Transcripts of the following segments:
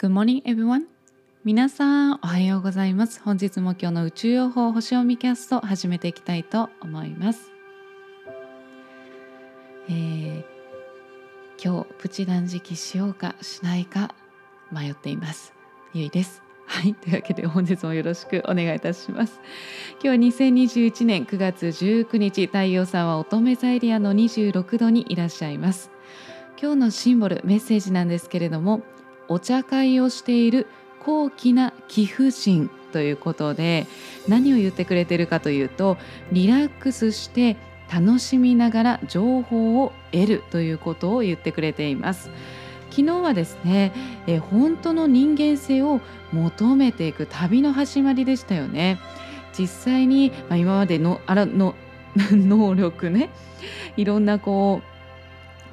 Good morning, everyone. 皆さん、おはようございます。本日も今日の宇宙予報星読みキャスト始めていきたいと思います。えー今日プチ断食しようかしないか迷っています。ゆいです。はい、というわけで本日もよろしくお願いいたします。今日は2021年9月19日、太陽さんは乙女座エリアの26度にいらっしゃいます。今日のシンボルメッセージなんですけれどもお茶会をしている高貴な貴婦人ということで何を言ってくれてるかというとリラックスして楽しみながら情報を得るということを言ってくれています。昨日はですねえ本当の人間性を求めていく旅の始まりでしたよね。実際に、まあ、今までのあらの 能力ねいろんなこう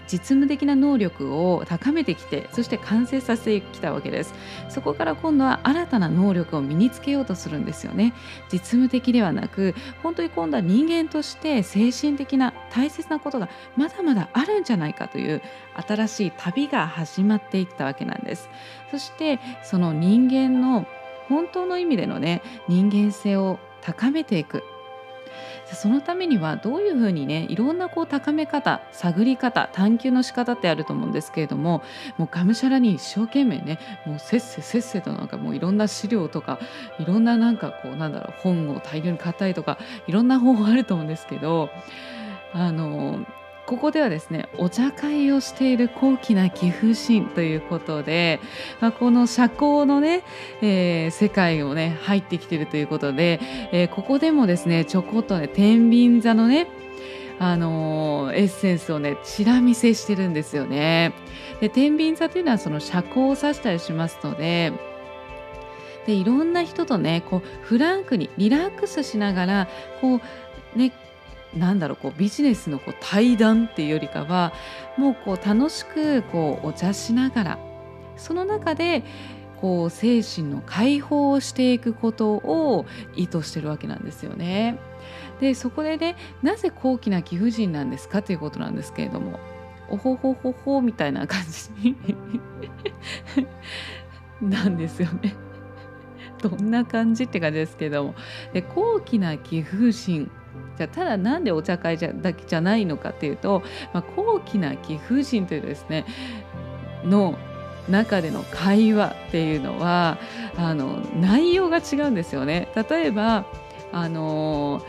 実務的な能力を高めてきてそして完成させてきたわけです。そこから今度は新たな能力を身につけようとするんですよね。実務的ではなく本当に今度は人間として精神的な大切なことがまだまだあるんじゃないかという新しい旅が始まっていったわけなんです。そしてその人間の本当の意味でのね人間性を高めていく。そのためにはどういうふうにねいろんなこう高め方探り方探求の仕方ってあると思うんですけれどももうがむしゃらに一生懸命ねもうせっせせっせとなんかもういろんな資料とかいろんななんかこうなんだろう本を大量に買ったりとかいろんな方法あると思うんですけどあのここではですねお茶会をしている高貴な貴婦人ということで、まあ、この社交のね、えー世界をね入ってきているということで、えーここでもですねちょこっとね天秤座のねあのーエッセンスをねチラ見せしてるんですよね。で天秤座というのはその社交を指したりしますので。でいろんな人とねこうフランクにリラックスしながらこうねなんだろうこうビジネスのこう対談っていうよりかはもうこう楽しくこうお茶しながらその中でこう精神の解放をしていくことを意図してるわけなんですよね。でそこでねなぜ高貴な貴婦人なんですかということなんですけれどもおほほほほみたいな感じに なんですよね。どんな感じって感じですけどもで高貴な貴婦人じゃあただなんでお茶会じゃだけじゃないのかっていうと、まあ、高貴な貴婦人というですねの中での会話っていうのはあの内容が違うんですよね。例えばあの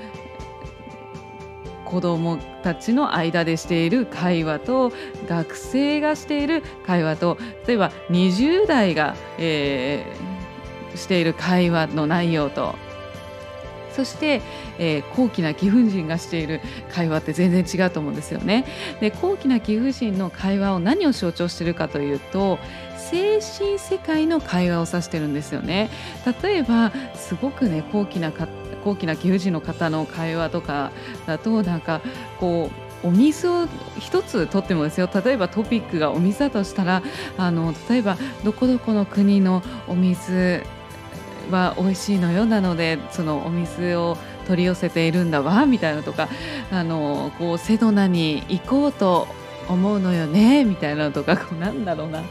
子どもたちの間でしている会話と学生がしている会話と例えば20代が、えーしている会話の内容とそして、えー高貴な貴婦人がしている会話って全然違うと思うんですよね。で高貴な貴婦人の会話を何を象徴しているかというと精神世界の会話を指してるんですよね。例えばすごくね高貴な高貴な貴婦人の方の会話とかだとなんかこうお水を一つとってもですよ例えばトピックがお水だとしたらあの例えばどこどこの国のお水は美味しいのよなのでそのお水を取り寄せているんだわみたいなとかあのこうセドナに行こうと思うのよねみたいなのとかこうなんだろうな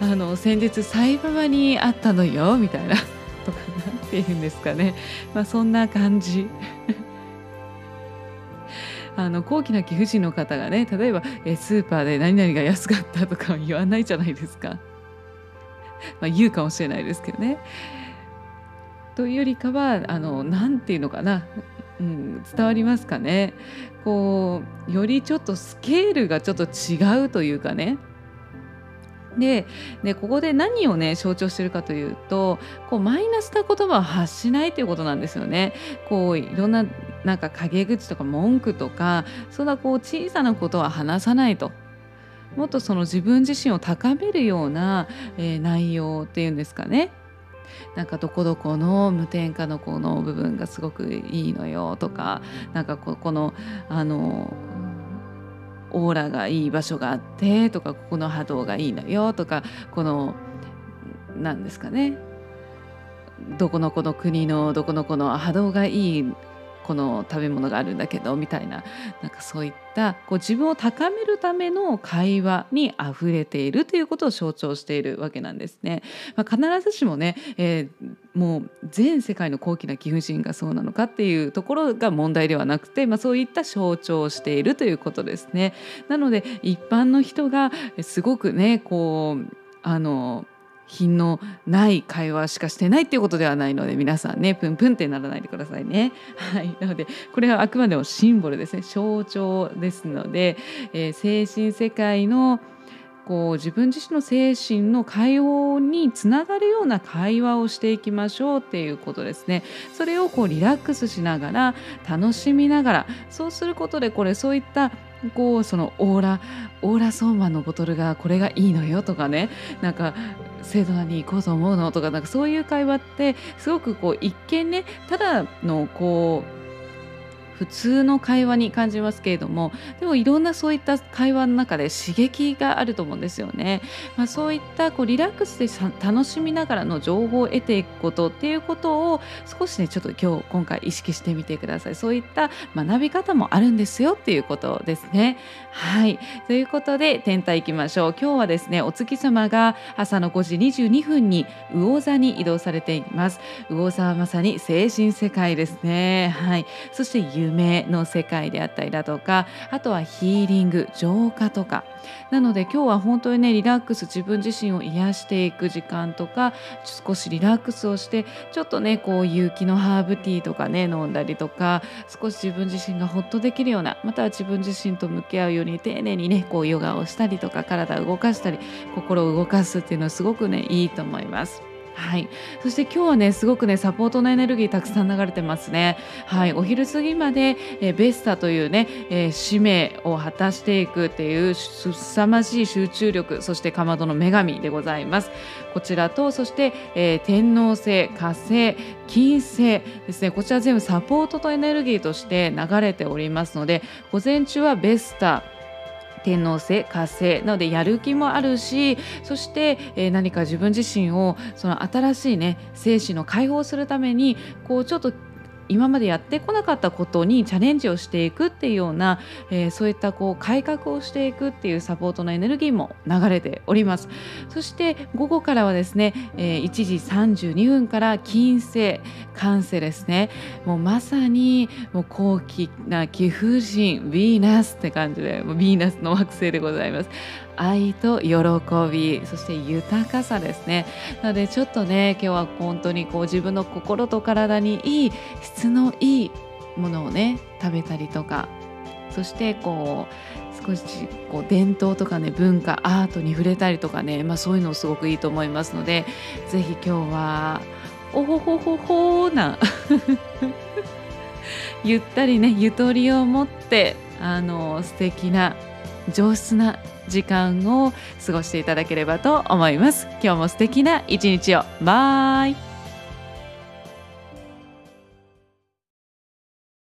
あの先日サイババに会ったのよみたいなとかなんて言うんですかね、まあ、そんな感じ。あの高貴な貴婦人の方がね例えばえスーパーで何々が安かったとか言わないじゃないですか。まあ、言うかもしれないですけどね。というよりかはあのなんていうのかな、うん、伝わりますかねこうよりちょっとスケールがちょっと違うというかねででここで何をね象徴してるかというとこうマイナスな言葉を発しないということなんですよね。こういろんななんか陰口とか文句とかそんなこう小さなことは話さないと。もっとその自分自身を高めるような、えー内容っていうんですかね。なんかどこどこの無添加のこの部分がすごくいいのよとかなんかここのあのオーラがいい場所があってとかここの波動がいいのよとかこの何ですかね。どこのこの国のどこのこの波動がいいこの食べ物があるんだけどみたいななんかそういったこう自分を高めるための会話にあふれているということを象徴しているわけなんですね。まあ、必ずしもね、えー、もう全世界の高貴な貴婦人がそうなのかっていうところが問題ではなくて、まあ、そういった象徴をしているということですね。なので一般の人がすごくねこうあの品のない会話しかしてないっていうことではないので皆さんねプンプンってならないでくださいね。はい、なのでこれはあくまでもシンボルですね象徴ですので、えー、精神世界のこう自分自身の精神の解放につながるような会話をしていきましょうっていうことですね。それをこうリラックスしながら楽しみながらそうすることでこれそういったこうそのオーラオーラソーマンのボトルがこれがいいのよとかねなんかセドナに行こうと思うの？とかなんかそういう会話ってすごくこう一見ねただのこう普通の会話に感じますけれどもでもいろんなそういった会話の中で刺激があると思うんですよね。まあ、そういったこうリラックスで楽しみながらの情報を得ていくことっていうことを少しねちょっと今日今回意識してみてください。そういった学び方もあるんですよっていうことですね。はいということで天体いきましょう。今日はですねお月様が朝の5時22分に魚座に移動されています。魚座はまさに精神世界ですね。はいそして夢の世界であったりだとかあとはヒーリング浄化とかなので今日は本当にねリラックス自分自身を癒していく時間とか少しリラックスをしてちょっとねこう有機のハーブティーとかね飲んだりとか少し自分自身がホッとできるようなまたは自分自身と向き合うように丁寧にねこうヨガをしたりとか体を動かしたり心を動かすっていうのはすごくねいいと思います。はい、そして今日はねすごくねサポートのエネルギーたくさん流れてますね。はい、お昼過ぎまで、えベスタというね、えー、使命を果たしていくっていうすさまじい集中力そしてかまどの女神でございます。こちらとそして、えー、天王星火星金星ですねこちら全部サポートとエネルギーとして流れておりますので午前中はベスタ天王星火星なのでやる気もあるしそして、えー、何か自分自身をその新しいね精神の解放するためにこうちょっと今までやってこなかったことにチャレンジをしていくっていうような、えー、そういったこう改革をしていくっていうサポートのエネルギーも流れております。そして午後からはですね、えー、1時32分から金星関西ですね。もうまさにもう高貴な貴婦人ヴィーナスって感じでもうヴィーナスの惑星でございます。愛と喜びそして豊かさですね。なのでちょっとね今日は本当にこう自分の心と体にいい質のいいものをね食べたりとかそしてこう少しこう伝統とかね文化アートに触れたりとかね、まあ、そういうのすごくいいと思いますので是非今日はおほほほほな ゆったりねゆとりを持ってあの素敵な上質な時間を過ごしていただければと思います。今日も素敵な一日を。バイ。